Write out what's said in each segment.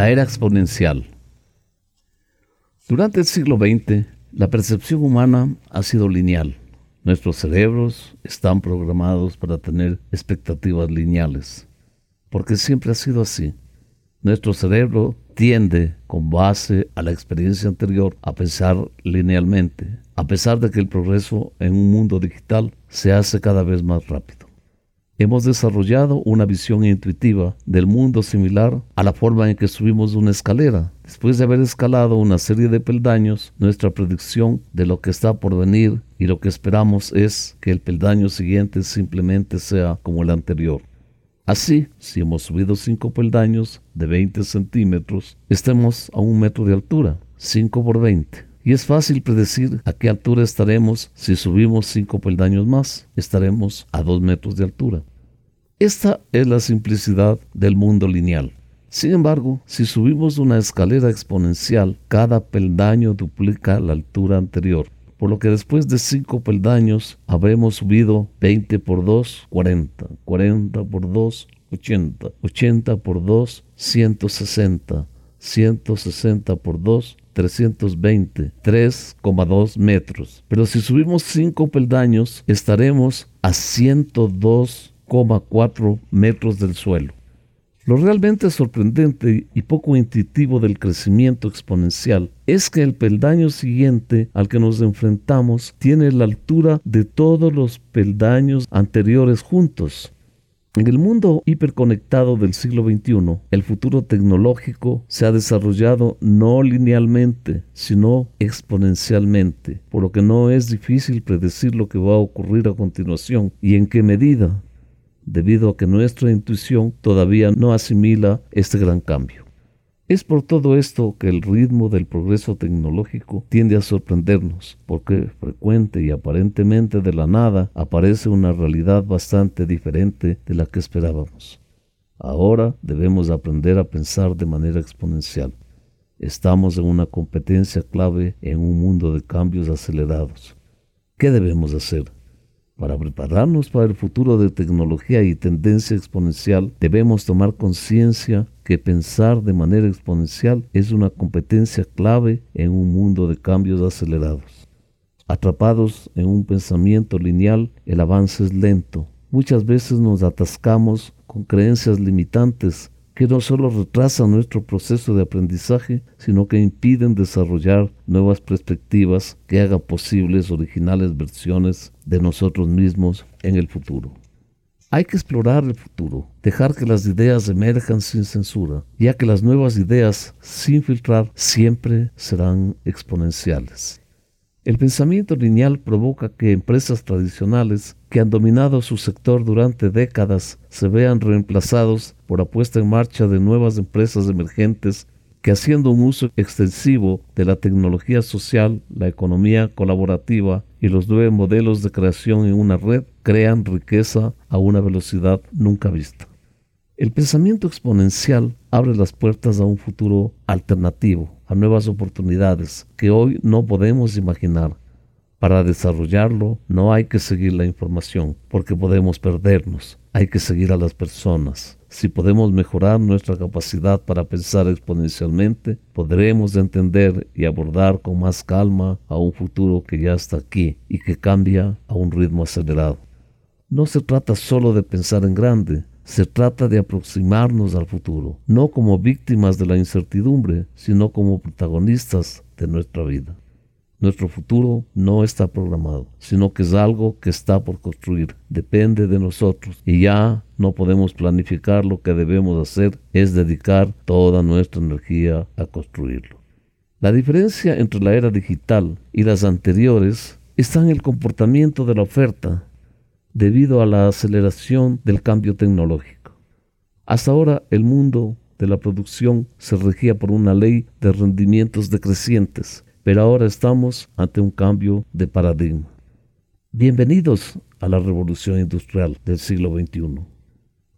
La era exponencial. Durante el siglo XX, la percepción humana ha sido lineal. Nuestros cerebros están programados para tener expectativas lineales, porque siempre ha sido así. Nuestro cerebro tiende, con base a la experiencia anterior, a pensar linealmente, a pesar de que el progreso en un mundo digital se hace cada vez más rápido. Hemos desarrollado una visión intuitiva del mundo similar a la forma en que subimos una escalera. Después de haber escalado una serie de peldaños, nuestra predicción de lo que está por venir y lo que esperamos es que el peldaño siguiente simplemente sea como el anterior. Así, si hemos subido 5 peldaños de 20 centímetros, estemos a un metro de altura, 5 por 20. Y es fácil predecir a qué altura estaremos si subimos 5 peldaños más. Estaremos a 2 metros de altura. Esta es la simplicidad del mundo lineal. Sin embargo, si subimos una escalera exponencial, cada peldaño duplica la altura anterior por lo que después de cinco peldaños habremos subido 20 por 2, 40, 40 por 2, 80, 80 por 2, 160, 160 por 2, 320, 3,2 metros. Pero si subimos 5 peldaños, estaremos a 102,4 metros del suelo. Lo realmente sorprendente y poco intuitivo del crecimiento exponencial es que el peldaño siguiente al que nos enfrentamos tiene la altura de todos los peldaños anteriores juntos. En el mundo hiperconectado del siglo XXI, el futuro tecnológico se ha desarrollado no linealmente, sino exponencialmente, por lo que no es difícil predecir lo que va a ocurrir a continuación y en qué medida debido a que nuestra intuición todavía no asimila este gran cambio. Es por todo esto que el ritmo del progreso tecnológico tiende a sorprendernos, porque frecuente y aparentemente de la nada aparece una realidad bastante diferente de la que esperábamos. Ahora debemos aprender a pensar de manera exponencial. Estamos en una competencia clave en un mundo de cambios acelerados. ¿Qué debemos hacer? Para prepararnos para el futuro de tecnología y tendencia exponencial, debemos tomar conciencia que pensar de manera exponencial es una competencia clave en un mundo de cambios acelerados. Atrapados en un pensamiento lineal, el avance es lento. Muchas veces nos atascamos con creencias limitantes que no solo retrasan nuestro proceso de aprendizaje, sino que impiden desarrollar nuevas perspectivas que hagan posibles originales versiones de nosotros mismos en el futuro. Hay que explorar el futuro, dejar que las ideas emerjan sin censura, ya que las nuevas ideas sin filtrar siempre serán exponenciales. El pensamiento lineal provoca que empresas tradicionales que han dominado su sector durante décadas se vean reemplazados por apuesta en marcha de nuevas empresas emergentes que haciendo un uso extensivo de la tecnología social, la economía colaborativa y los nuevos modelos de creación en una red crean riqueza a una velocidad nunca vista. El pensamiento exponencial abre las puertas a un futuro alternativo, a nuevas oportunidades que hoy no podemos imaginar. Para desarrollarlo no hay que seguir la información, porque podemos perdernos. Hay que seguir a las personas. Si podemos mejorar nuestra capacidad para pensar exponencialmente, podremos entender y abordar con más calma a un futuro que ya está aquí y que cambia a un ritmo acelerado. No se trata solo de pensar en grande, se trata de aproximarnos al futuro, no como víctimas de la incertidumbre, sino como protagonistas de nuestra vida. Nuestro futuro no está programado, sino que es algo que está por construir. Depende de nosotros y ya no podemos planificar lo que debemos hacer, es dedicar toda nuestra energía a construirlo. La diferencia entre la era digital y las anteriores está en el comportamiento de la oferta debido a la aceleración del cambio tecnológico. Hasta ahora el mundo de la producción se regía por una ley de rendimientos decrecientes, pero ahora estamos ante un cambio de paradigma. Bienvenidos a la revolución industrial del siglo XXI.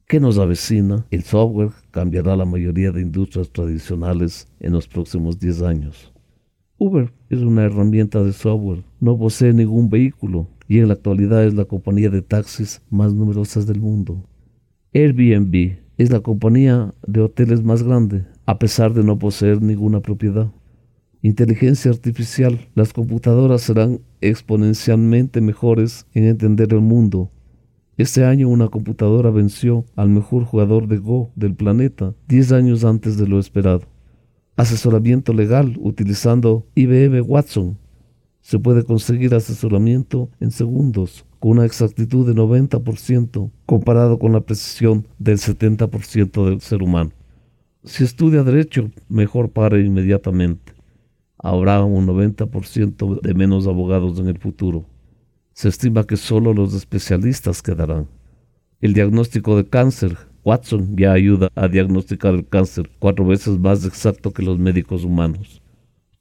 ¿Qué nos avecina? El software cambiará la mayoría de industrias tradicionales en los próximos 10 años. Uber es una herramienta de software, no posee ningún vehículo, y en la actualidad es la compañía de taxis más numerosa del mundo. Airbnb es la compañía de hoteles más grande, a pesar de no poseer ninguna propiedad. Inteligencia artificial. Las computadoras serán exponencialmente mejores en entender el mundo. Este año una computadora venció al mejor jugador de Go del planeta 10 años antes de lo esperado. Asesoramiento legal utilizando IBM Watson. Se puede conseguir asesoramiento en segundos con una exactitud de 90% comparado con la precisión del 70% del ser humano. Si estudia derecho, mejor pare inmediatamente. Habrá un 90% de menos abogados en el futuro. Se estima que solo los especialistas quedarán. El diagnóstico de cáncer, Watson ya ayuda a diagnosticar el cáncer cuatro veces más exacto que los médicos humanos.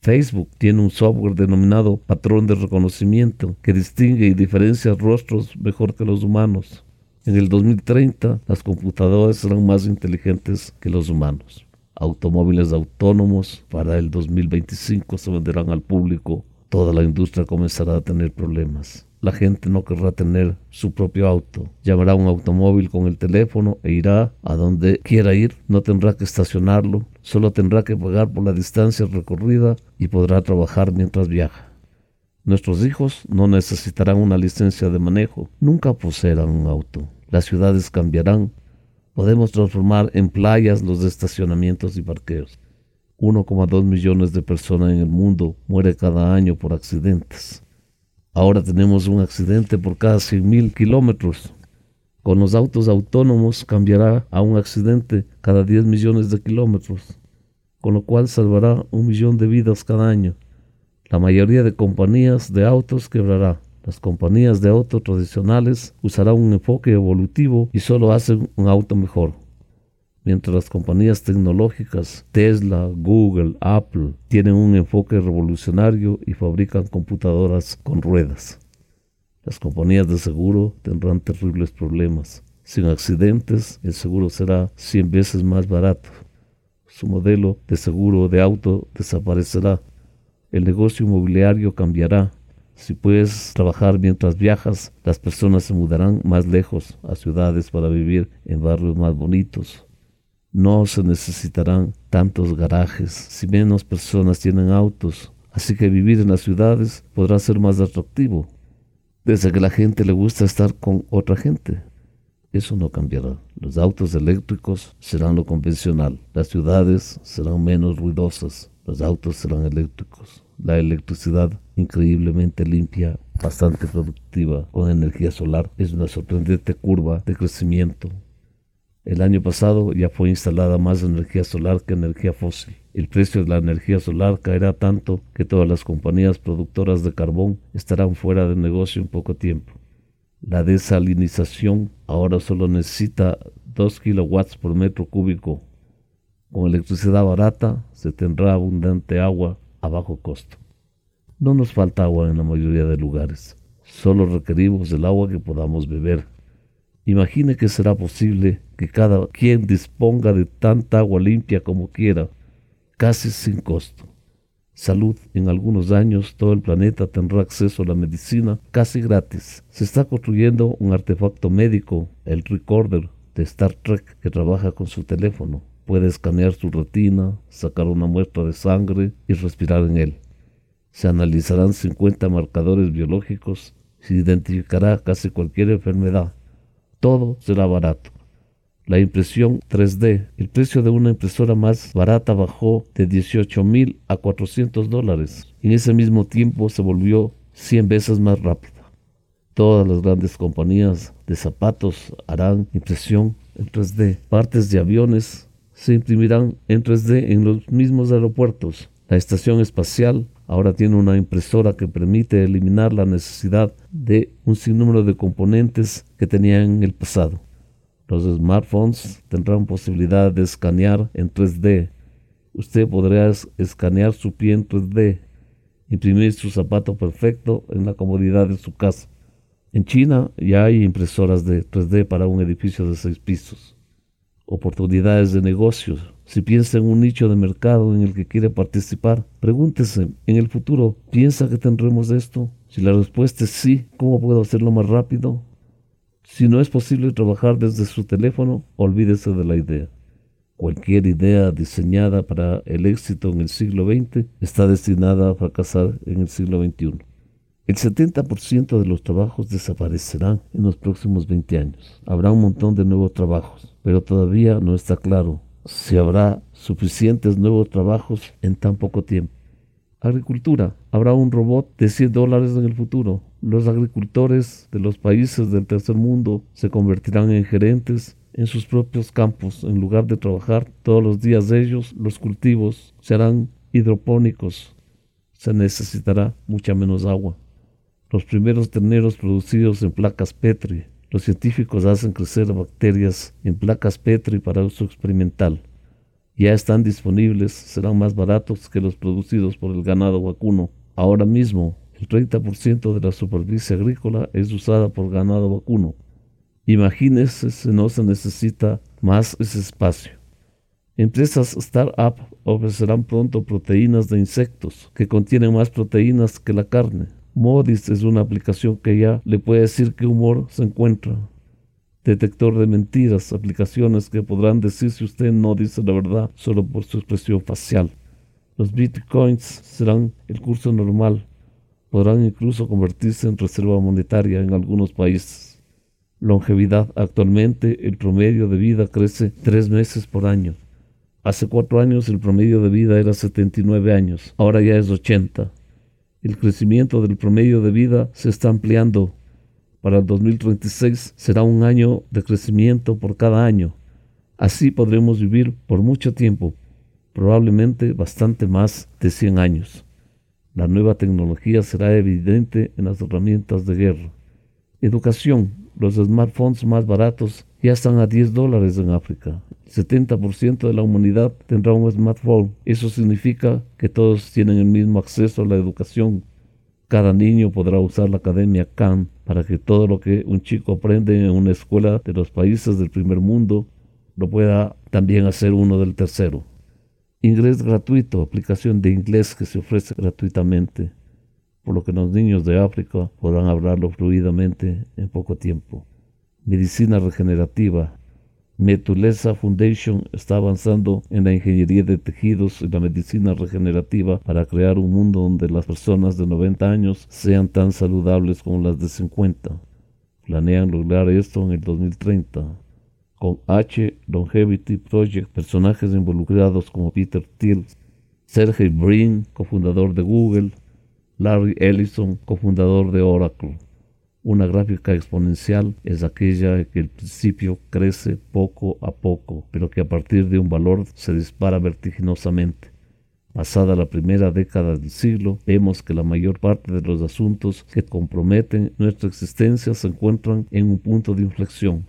Facebook tiene un software denominado patrón de reconocimiento que distingue y diferencia rostros mejor que los humanos. En el 2030, las computadoras serán más inteligentes que los humanos. Automóviles autónomos para el 2025 se venderán al público. Toda la industria comenzará a tener problemas. La gente no querrá tener su propio auto. Llamará un automóvil con el teléfono e irá a donde quiera ir. No tendrá que estacionarlo. Solo tendrá que pagar por la distancia recorrida y podrá trabajar mientras viaja. Nuestros hijos no necesitarán una licencia de manejo. Nunca poseerán un auto. Las ciudades cambiarán. Podemos transformar en playas los estacionamientos y parqueos. 1,2 millones de personas en el mundo mueren cada año por accidentes. Ahora tenemos un accidente por cada 100.000 kilómetros. Con los autos autónomos cambiará a un accidente cada 10 millones de kilómetros, con lo cual salvará un millón de vidas cada año. La mayoría de compañías de autos quebrará. Las compañías de autos tradicionales usarán un enfoque evolutivo y solo hacen un auto mejor mientras las compañías tecnológicas Tesla, Google, Apple tienen un enfoque revolucionario y fabrican computadoras con ruedas. Las compañías de seguro tendrán terribles problemas. Sin accidentes, el seguro será 100 veces más barato. Su modelo de seguro de auto desaparecerá. El negocio inmobiliario cambiará. Si puedes trabajar mientras viajas, las personas se mudarán más lejos a ciudades para vivir en barrios más bonitos, no se necesitarán tantos garajes si menos personas tienen autos, así que vivir en las ciudades podrá ser más atractivo, desde que la gente le gusta estar con otra gente. Eso no cambiará. Los autos eléctricos serán lo convencional. Las ciudades serán menos ruidosas. Los autos serán eléctricos. La electricidad increíblemente limpia, bastante productiva, con energía solar, es una sorprendente curva de crecimiento el año pasado ya fue instalada más energía solar que energía fósil. El precio de la energía solar caerá tanto que todas las compañías productoras de carbón estarán fuera de negocio en poco tiempo. La desalinización ahora solo necesita 2 kilowatts por metro cúbico. Con electricidad barata se tendrá abundante agua a bajo costo. No nos falta agua en la mayoría de lugares. Solo requerimos el agua que podamos beber Imagine que será posible que cada quien disponga de tanta agua limpia como quiera, casi sin costo. Salud, en algunos años todo el planeta tendrá acceso a la medicina casi gratis. Se está construyendo un artefacto médico, el Recorder de Star Trek, que trabaja con su teléfono. Puede escanear su retina, sacar una muestra de sangre y respirar en él. Se analizarán 50 marcadores biológicos, se identificará casi cualquier enfermedad todo será barato. La impresión 3D. El precio de una impresora más barata bajó de 18 mil a 400 dólares. En ese mismo tiempo se volvió 100 veces más rápida. Todas las grandes compañías de zapatos harán impresión en 3D. Partes de aviones se imprimirán en 3D en los mismos aeropuertos. La estación espacial ahora tiene una impresora que permite eliminar la necesidad de un sinnúmero de componentes que tenía en el pasado. Los smartphones tendrán posibilidad de escanear en 3D. Usted podrá escanear su pie en 3D, imprimir su zapato perfecto en la comodidad de su casa. En China ya hay impresoras de 3D para un edificio de seis pisos. Oportunidades de negocios si piensa en un nicho de mercado en el que quiere participar, pregúntese, ¿en el futuro piensa que tendremos esto? Si la respuesta es sí, ¿cómo puedo hacerlo más rápido? Si no es posible trabajar desde su teléfono, olvídese de la idea. Cualquier idea diseñada para el éxito en el siglo XX está destinada a fracasar en el siglo XXI. El 70% de los trabajos desaparecerán en los próximos 20 años. Habrá un montón de nuevos trabajos, pero todavía no está claro si habrá suficientes nuevos trabajos en tan poco tiempo. Agricultura. Habrá un robot de 100 dólares en el futuro. Los agricultores de los países del tercer mundo se convertirán en gerentes en sus propios campos. En lugar de trabajar todos los días de ellos, los cultivos serán hidropónicos. Se necesitará mucha menos agua. Los primeros terneros producidos en placas Petri. Los científicos hacen crecer bacterias en placas Petri para uso experimental ya están disponibles, serán más baratos que los producidos por el ganado vacuno. Ahora mismo, el 30% de la superficie agrícola es usada por ganado vacuno. Imagínense si no se necesita más ese espacio. Empresas startup ofrecerán pronto proteínas de insectos que contienen más proteínas que la carne. Modis es una aplicación que ya le puede decir qué humor se encuentra detector de mentiras, aplicaciones que podrán decir si usted no dice la verdad solo por su expresión facial. Los bitcoins serán el curso normal, podrán incluso convertirse en reserva monetaria en algunos países. Longevidad. Actualmente el promedio de vida crece tres meses por año. Hace cuatro años el promedio de vida era 79 años, ahora ya es 80. El crecimiento del promedio de vida se está ampliando para el 2036 será un año de crecimiento por cada año. Así podremos vivir por mucho tiempo, probablemente bastante más de 100 años. La nueva tecnología será evidente en las herramientas de guerra. Educación. Los smartphones más baratos ya están a 10 dólares en África. El 70% de la humanidad tendrá un smartphone. Eso significa que todos tienen el mismo acceso a la educación cada niño podrá usar la Academia Khan para que todo lo que un chico aprende en una escuela de los países del primer mundo lo pueda también hacer uno del tercero. Inglés gratuito, aplicación de inglés que se ofrece gratuitamente, por lo que los niños de África podrán hablarlo fluidamente en poco tiempo. Medicina regenerativa, Metulesa Foundation está avanzando en la ingeniería de tejidos y la medicina regenerativa para crear un mundo donde las personas de 90 años sean tan saludables como las de 50. Planean lograr esto en el 2030. Con H Longevity Project, personajes involucrados como Peter Thiel, Sergey Brin, cofundador de Google, Larry Ellison, cofundador de Oracle. Una gráfica exponencial es aquella que al principio crece poco a poco, pero que a partir de un valor se dispara vertiginosamente. Pasada la primera década del siglo, vemos que la mayor parte de los asuntos que comprometen nuestra existencia se encuentran en un punto de inflexión.